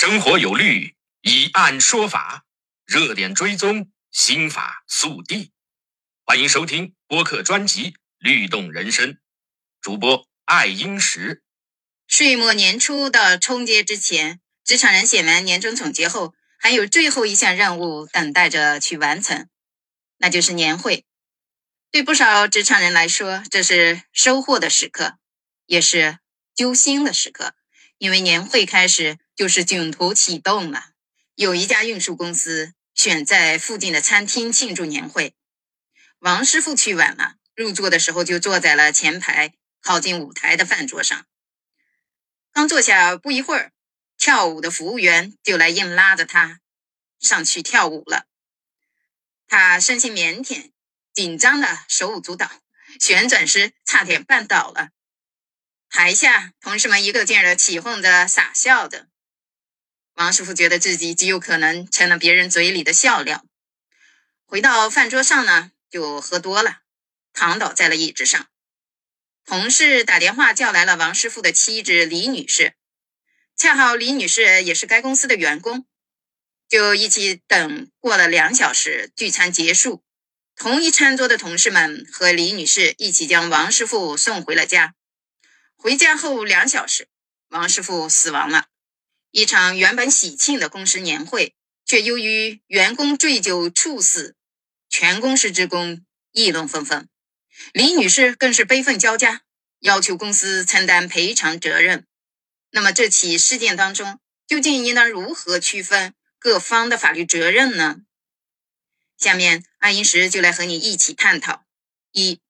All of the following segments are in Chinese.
生活有律，以案说法，热点追踪，心法速递。欢迎收听播客专辑《律动人生》，主播爱英石。岁末年初到春节之前，职场人写完年终总结后，还有最后一项任务等待着去完成，那就是年会。对不少职场人来说，这是收获的时刻，也是揪心的时刻，因为年会开始就是囧途启动了。有一家运输公司选在附近的餐厅庆祝年会，王师傅去晚了，入座的时候就坐在了前排靠近舞台的饭桌上。刚坐下不一会儿，跳舞的服务员就来硬拉着他上去跳舞了。他生性腼腆。紧张的手舞足蹈，旋转时差点绊倒了。台下同事们一个劲儿的起哄着、傻笑着。王师傅觉得自己极有可能成了别人嘴里的笑料。回到饭桌上呢，就喝多了，躺倒在了椅子上。同事打电话叫来了王师傅的妻子李女士，恰好李女士也是该公司的员工，就一起等过了两小时，聚餐结束。同一餐桌的同事们和李女士一起将王师傅送回了家。回家后两小时，王师傅死亡了。一场原本喜庆的公司年会，却由于员工醉酒猝死，全公司职工议论纷纷。李女士更是悲愤交加，要求公司承担赔偿责任。那么这起事件当中，究竟应当如何区分各方的法律责任呢？下面，爱因石就来和你一起探讨：一，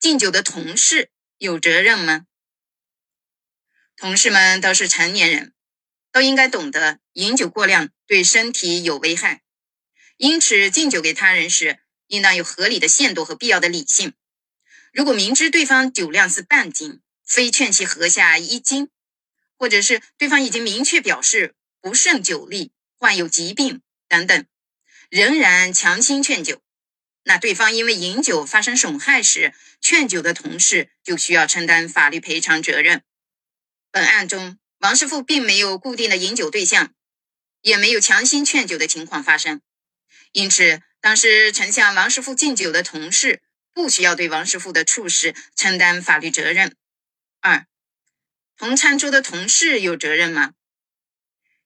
敬酒的同事有责任吗？同事们都是成年人，都应该懂得饮酒过量对身体有危害，因此敬酒给他人时，应当有合理的限度和必要的理性。如果明知对方酒量是半斤，非劝其喝下一斤，或者是对方已经明确表示不胜酒力、患有疾病等等。仍然强行劝酒，那对方因为饮酒发生损害时，劝酒的同事就需要承担法律赔偿责任。本案中，王师傅并没有固定的饮酒对象，也没有强行劝酒的情况发生，因此，当时曾向王师傅敬酒的同事不需要对王师傅的处事承担法律责任。二，同餐桌的同事有责任吗？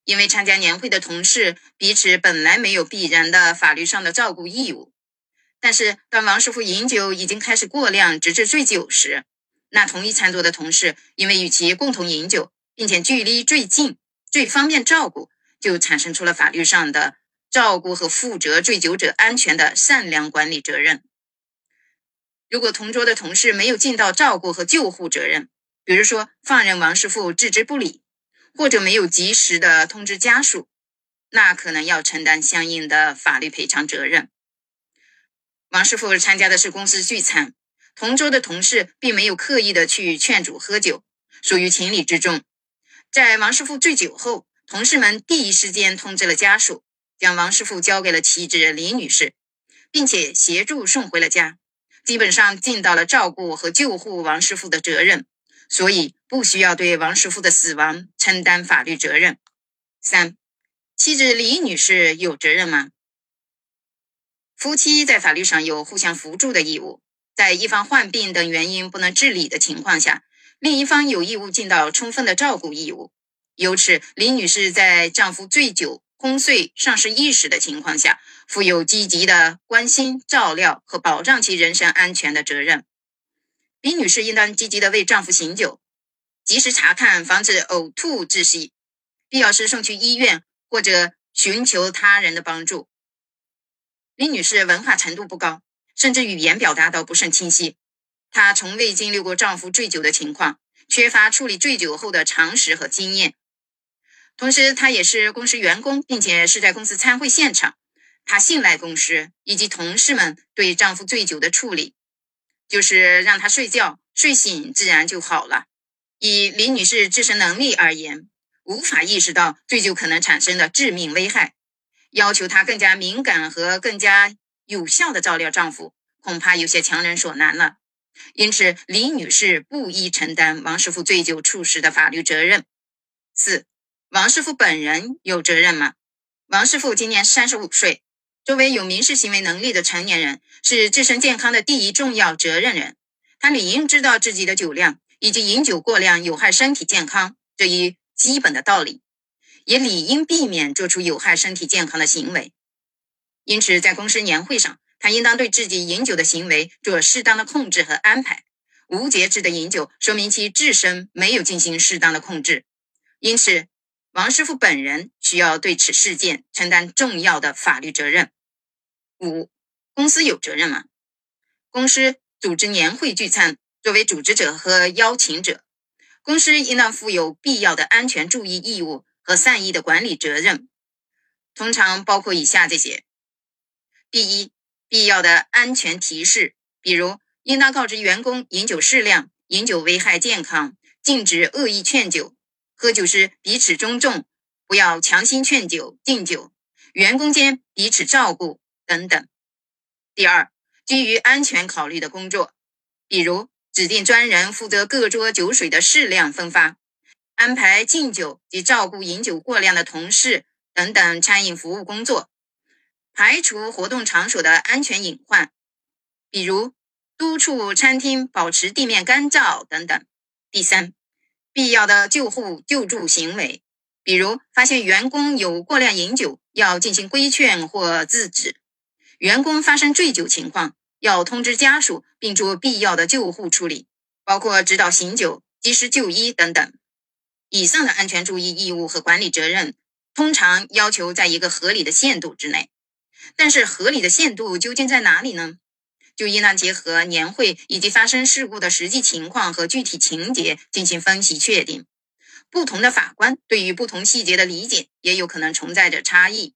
因为参加年会的同事彼此本来没有必然的法律上的照顾义务，但是当王师傅饮酒已经开始过量，直至醉酒时，那同一餐桌的同事因为与其共同饮酒，并且距离最近、最方便照顾，就产生出了法律上的照顾和负责醉酒者安全的善良管理责任。如果同桌的同事没有尽到照顾和救护责任，比如说放任王师傅置之不理。或者没有及时的通知家属，那可能要承担相应的法律赔偿责任。王师傅参加的是公司聚餐，同桌的同事并没有刻意的去劝阻喝酒，属于情理之中。在王师傅醉酒后，同事们第一时间通知了家属，将王师傅交给了妻子李女士，并且协助送回了家，基本上尽到了照顾和救护王师傅的责任。所以不需要对王师傅的死亡承担法律责任。三，妻子李女士有责任吗？夫妻在法律上有互相扶助的义务，在一方患病等原因不能自理的情况下，另一方有义务尽到充分的照顾义务。由此，李女士在丈夫醉酒、昏睡、丧失意识的情况下，负有积极的关心、照料和保障其人身安全的责任。李女士应当积极的为丈夫醒酒，及时查看，防止呕吐窒息，必要时送去医院或者寻求他人的帮助。李女士文化程度不高，甚至语言表达都不甚清晰。她从未经历过丈夫醉酒的情况，缺乏处理醉酒后的常识和经验。同时，她也是公司员工，并且是在公司参会现场。她信赖公司以及同事们对丈夫醉酒的处理。就是让他睡觉，睡醒自然就好了。以李女士自身能力而言，无法意识到醉酒可能产生的致命危害，要求她更加敏感和更加有效的照料丈夫，恐怕有些强人所难了。因此，李女士不宜承担王师傅醉酒猝死的法律责任。四，王师傅本人有责任吗？王师傅今年三十五岁，作为有民事行为能力的成年人，是自身健康的第一重要责任人。他理应知道自己的酒量以及饮酒过量有害身体健康这一基本的道理，也理应避免做出有害身体健康的行为。因此，在公司年会上，他应当对自己饮酒的行为做适当的控制和安排。无节制的饮酒，说明其自身没有进行适当的控制，因此。王师傅本人需要对此事件承担重要的法律责任。五、公司有责任吗？公司组织年会聚餐，作为组织者和邀请者，公司应当负有必要的安全注意义务和善意的管理责任，通常包括以下这些：第一，必要的安全提示，比如应当告知员工饮酒适量、饮酒危害健康、禁止恶意劝酒。喝酒时彼此尊重，不要强行劝酒、敬酒，员工间彼此照顾等等。第二，基于安全考虑的工作，比如指定专人负责各桌酒水的适量分发，安排敬酒及照顾饮酒过量的同事等等餐饮服务工作，排除活动场所的安全隐患，比如督促餐厅保持地面干燥等等。第三。必要的救护救助行为，比如发现员工有过量饮酒，要进行规劝或制止；员工发生醉酒情况，要通知家属并做必要的救护处理，包括指导醒酒、及时就医等等。以上的安全注意义务和管理责任，通常要求在一个合理的限度之内。但是，合理的限度究竟在哪里呢？就应当结合年会以及发生事故的实际情况和具体情节进行分析确定。不同的法官对于不同细节的理解也有可能存在着差异。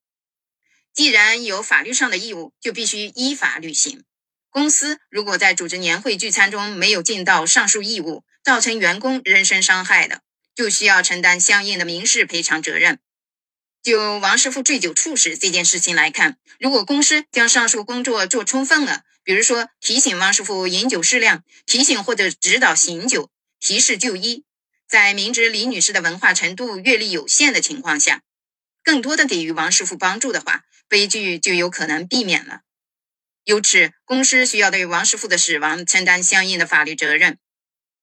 既然有法律上的义务，就必须依法履行。公司如果在组织年会聚餐中没有尽到上述义务，造成员工人身伤害的，就需要承担相应的民事赔偿责任。就王师傅醉酒猝死这件事情来看，如果公司将上述工作做充分了，比如说，提醒王师傅饮酒适量，提醒或者指导醒酒，提示就医。在明知李女士的文化程度、阅历有限的情况下，更多的给予王师傅帮助的话，悲剧就有可能避免了。由此，公司需要对王师傅的死亡承担相应的法律责任。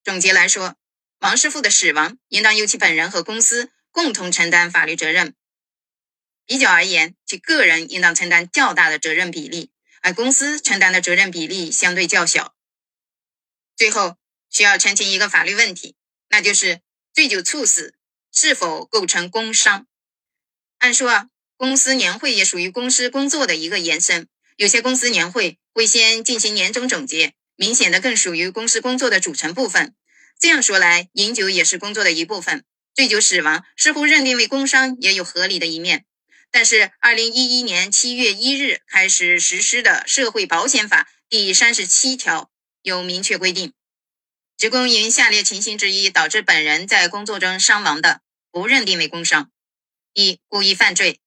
总结来说，王师傅的死亡应当由其本人和公司共同承担法律责任。比较而言，其个人应当承担较大的责任比例。而公司承担的责任比例相对较小。最后需要澄清一个法律问题，那就是醉酒猝死是否构成工伤？按说啊，公司年会也属于公司工作的一个延伸。有些公司年会会先进行年终总结，明显的更属于公司工作的组成部分。这样说来，饮酒也是工作的一部分。醉酒死亡似乎认定为工伤，也有合理的一面。但是，二零一一年七月一日开始实施的《社会保险法》第三十七条有明确规定：职工因下列情形之一导致本人在工作中伤亡的，不认定为工伤：一、故意犯罪；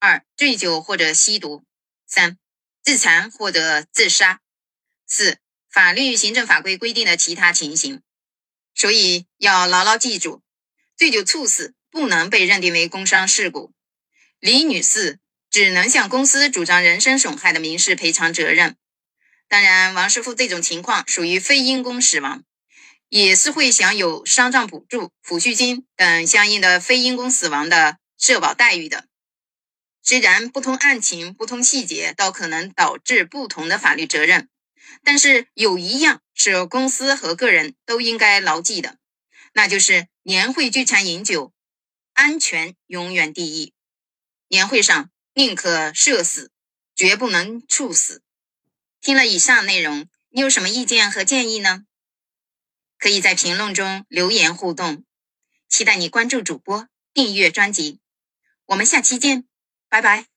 二、醉酒或者吸毒；三、自残或者自杀；四、法律、行政法规规定的其他情形。所以要牢牢记住，醉酒猝死不能被认定为工伤事故。李女士只能向公司主张人身损害的民事赔偿责任。当然，王师傅这种情况属于非因公死亡，也是会享有丧葬补助、抚恤金等相应的非因公死亡的社保待遇的。虽然不同案情、不同细节都可能导致不同的法律责任，但是有一样是公司和个人都应该牢记的，那就是年会聚餐饮酒，安全永远第一。年会上宁可社死，绝不能猝死。听了以上内容，你有什么意见和建议呢？可以在评论中留言互动。期待你关注主播，订阅专辑。我们下期见，拜拜。